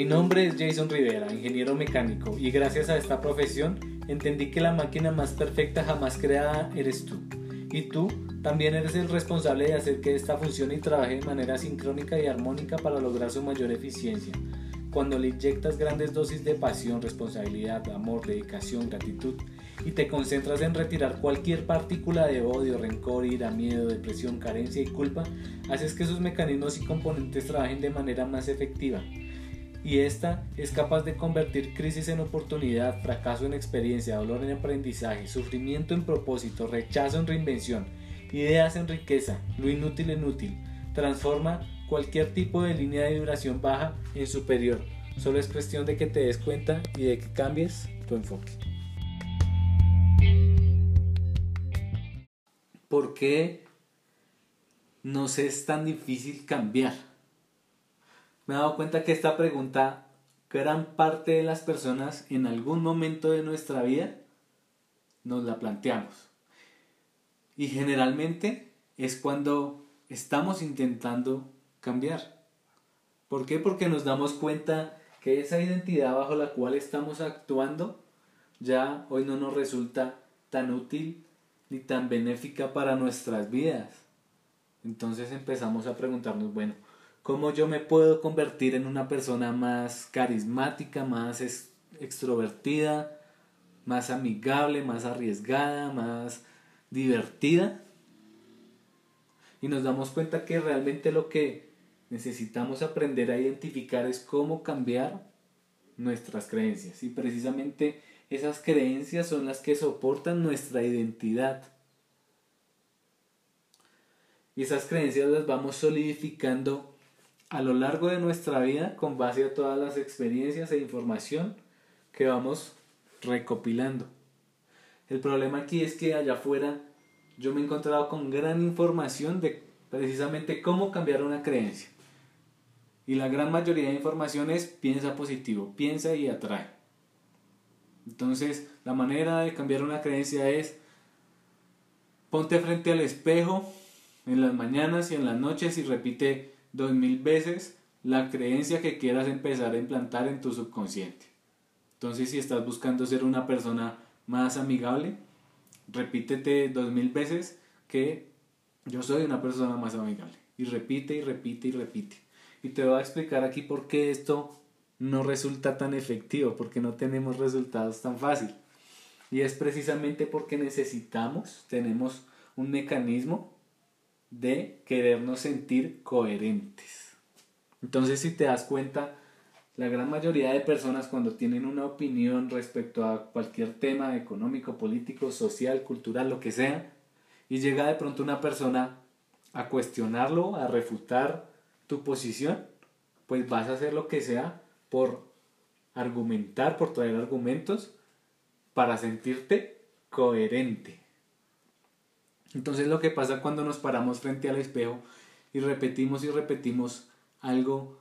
Mi nombre es Jason Rivera, ingeniero mecánico, y gracias a esta profesión entendí que la máquina más perfecta jamás creada eres tú. Y tú también eres el responsable de hacer que esta funcione y trabaje de manera sincrónica y armónica para lograr su mayor eficiencia. Cuando le inyectas grandes dosis de pasión, responsabilidad, amor, dedicación, gratitud y te concentras en retirar cualquier partícula de odio, rencor, ira, miedo, depresión, carencia y culpa, haces que sus mecanismos y componentes trabajen de manera más efectiva y esta es capaz de convertir crisis en oportunidad, fracaso en experiencia, dolor en aprendizaje, sufrimiento en propósito, rechazo en reinvención, ideas en riqueza, lo inútil en útil. Transforma cualquier tipo de línea de vibración baja en superior. Solo es cuestión de que te des cuenta y de que cambies tu enfoque. ¿Por qué nos es tan difícil cambiar? Me he dado cuenta que esta pregunta, gran parte de las personas en algún momento de nuestra vida nos la planteamos. Y generalmente es cuando estamos intentando cambiar. ¿Por qué? Porque nos damos cuenta que esa identidad bajo la cual estamos actuando ya hoy no nos resulta tan útil ni tan benéfica para nuestras vidas. Entonces empezamos a preguntarnos, bueno, cómo yo me puedo convertir en una persona más carismática, más extrovertida, más amigable, más arriesgada, más divertida. Y nos damos cuenta que realmente lo que necesitamos aprender a identificar es cómo cambiar nuestras creencias. Y precisamente esas creencias son las que soportan nuestra identidad. Y esas creencias las vamos solidificando a lo largo de nuestra vida con base a todas las experiencias e información que vamos recopilando. El problema aquí es que allá afuera yo me he encontrado con gran información de precisamente cómo cambiar una creencia. Y la gran mayoría de información es piensa positivo, piensa y atrae. Entonces, la manera de cambiar una creencia es ponte frente al espejo en las mañanas y en las noches y repite dos mil veces la creencia que quieras empezar a implantar en tu subconsciente. Entonces, si estás buscando ser una persona más amigable, repítete dos mil veces que yo soy una persona más amigable. Y repite y repite y repite. Y te voy a explicar aquí por qué esto no resulta tan efectivo, porque no tenemos resultados tan fácil. Y es precisamente porque necesitamos, tenemos un mecanismo de querernos sentir coherentes. Entonces, si te das cuenta, la gran mayoría de personas cuando tienen una opinión respecto a cualquier tema económico, político, social, cultural, lo que sea, y llega de pronto una persona a cuestionarlo, a refutar tu posición, pues vas a hacer lo que sea por argumentar, por traer argumentos, para sentirte coherente. Entonces lo que pasa cuando nos paramos frente al espejo y repetimos y repetimos algo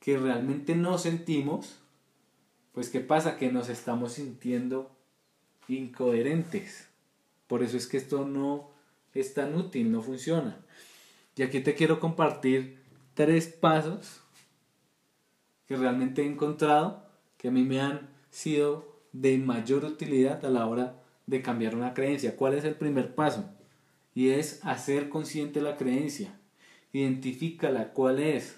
que realmente no sentimos, pues ¿qué pasa? Que nos estamos sintiendo incoherentes. Por eso es que esto no es tan útil, no funciona. Y aquí te quiero compartir tres pasos que realmente he encontrado que a mí me han sido de mayor utilidad a la hora de cambiar una creencia. ¿Cuál es el primer paso? Y es hacer consciente la creencia. Identifícala cuál es,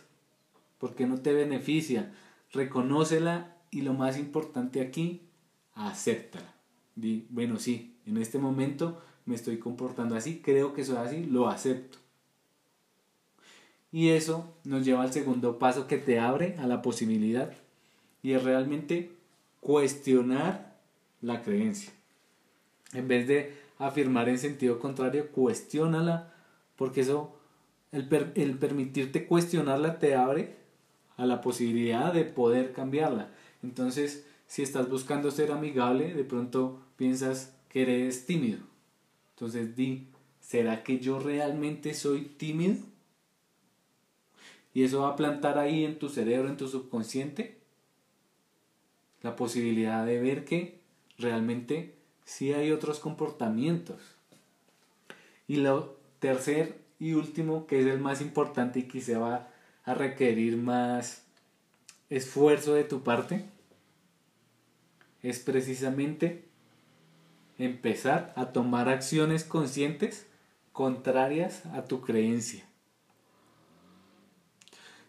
porque no te beneficia, reconócela y lo más importante aquí, acéptala. Di, bueno, sí, en este momento me estoy comportando así, creo que soy así, lo acepto. Y eso nos lleva al segundo paso que te abre a la posibilidad y es realmente cuestionar la creencia. En vez de afirmar en sentido contrario, cuestiónala, porque eso, el, el permitirte cuestionarla te abre a la posibilidad de poder cambiarla. Entonces, si estás buscando ser amigable, de pronto piensas que eres tímido. Entonces di, ¿será que yo realmente soy tímido? Y eso va a plantar ahí en tu cerebro, en tu subconsciente, la posibilidad de ver que realmente si hay otros comportamientos. Y lo tercer y último, que es el más importante y se va a requerir más esfuerzo de tu parte es precisamente empezar a tomar acciones conscientes contrarias a tu creencia.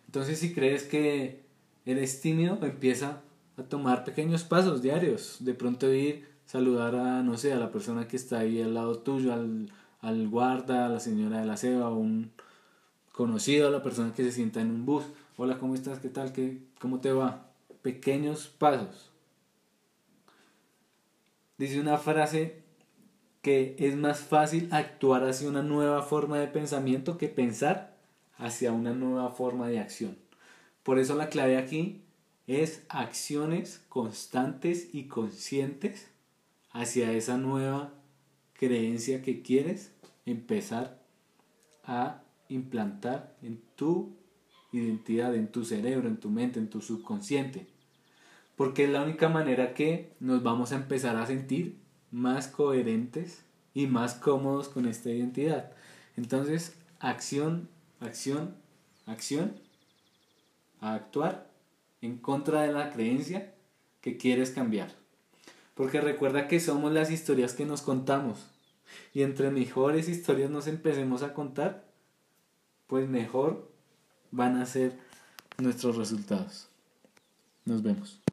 Entonces si crees que eres tímido, empieza a tomar pequeños pasos diarios. De pronto ir, saludar a, no sé, a la persona que está ahí al lado tuyo, al, al guarda, a la señora de la ceba, a un conocido, a la persona que se sienta en un bus. Hola, ¿cómo estás? ¿Qué tal? ¿Qué, ¿Cómo te va? Pequeños pasos. Dice una frase que es más fácil actuar hacia una nueva forma de pensamiento que pensar hacia una nueva forma de acción. Por eso la clave aquí es acciones constantes y conscientes hacia esa nueva creencia que quieres empezar a implantar en tu identidad, en tu cerebro, en tu mente, en tu subconsciente. Porque es la única manera que nos vamos a empezar a sentir más coherentes y más cómodos con esta identidad. Entonces, acción, acción, acción, a actuar en contra de la creencia que quieres cambiar. Porque recuerda que somos las historias que nos contamos. Y entre mejores historias nos empecemos a contar, pues mejor van a ser nuestros resultados. Nos vemos.